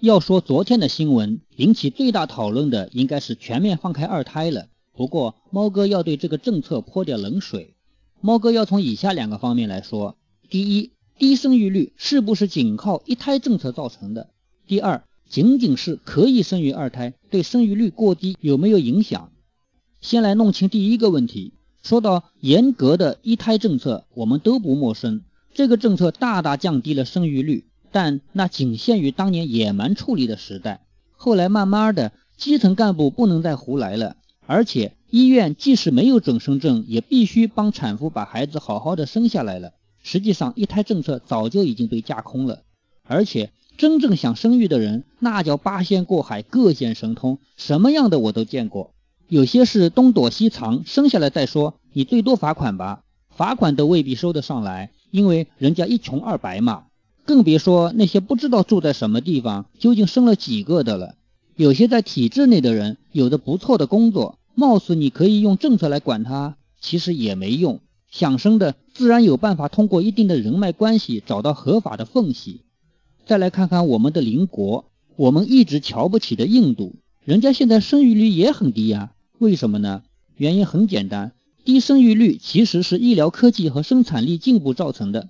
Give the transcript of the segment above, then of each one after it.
要说昨天的新闻引起最大讨论的，应该是全面放开二胎了。不过，猫哥要对这个政策泼点冷水。猫哥要从以下两个方面来说：第一，低生育率是不是仅靠一胎政策造成的？第二，仅仅是可以生育二胎，对生育率过低有没有影响？先来弄清第一个问题。说到严格的一胎政策，我们都不陌生。这个政策大大降低了生育率，但那仅限于当年野蛮处理的时代。后来慢慢的，基层干部不能再胡来了。而且医院即使没有准生证，也必须帮产妇把孩子好好的生下来了。实际上，一胎政策早就已经被架空了。而且真正想生育的人，那叫八仙过海，各显神通，什么样的我都见过。有些是东躲西藏，生下来再说，你最多罚款吧，罚款都未必收得上来，因为人家一穷二白嘛。更别说那些不知道住在什么地方，究竟生了几个的了。有些在体制内的人，有着不错的工作。貌似你可以用政策来管他，其实也没用。想生的自然有办法通过一定的人脉关系找到合法的缝隙。再来看看我们的邻国，我们一直瞧不起的印度，人家现在生育率也很低呀。为什么呢？原因很简单，低生育率其实是医疗科技和生产力进步造成的。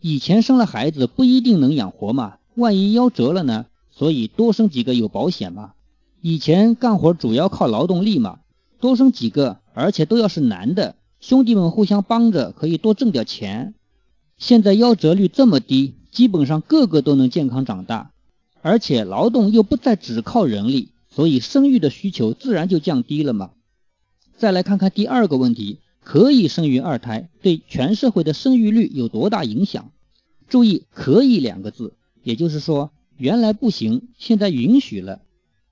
以前生了孩子不一定能养活嘛，万一夭折了呢？所以多生几个有保险嘛。以前干活主要靠劳动力嘛。多生几个，而且都要是男的，兄弟们互相帮着，可以多挣点钱。现在夭折率这么低，基本上个个都能健康长大，而且劳动又不再只靠人力，所以生育的需求自然就降低了嘛。再来看看第二个问题，可以生育二胎对全社会的生育率有多大影响？注意“可以”两个字，也就是说原来不行，现在允许了。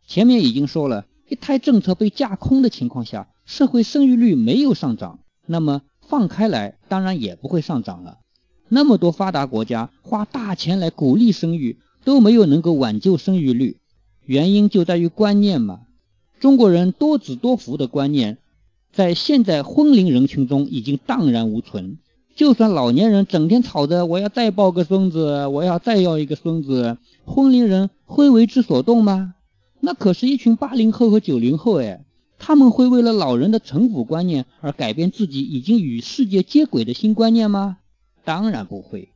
前面已经说了。一胎政策被架空的情况下，社会生育率没有上涨，那么放开来当然也不会上涨了。那么多发达国家花大钱来鼓励生育，都没有能够挽救生育率，原因就在于观念嘛。中国人多子多福的观念，在现在婚龄人群中已经荡然无存。就算老年人整天吵着我要再抱个孙子，我要再要一个孙子，婚龄人会为之所动吗？那可是一群八零后和九零后哎，他们会为了老人的城府观念而改变自己已经与世界接轨的新观念吗？当然不会。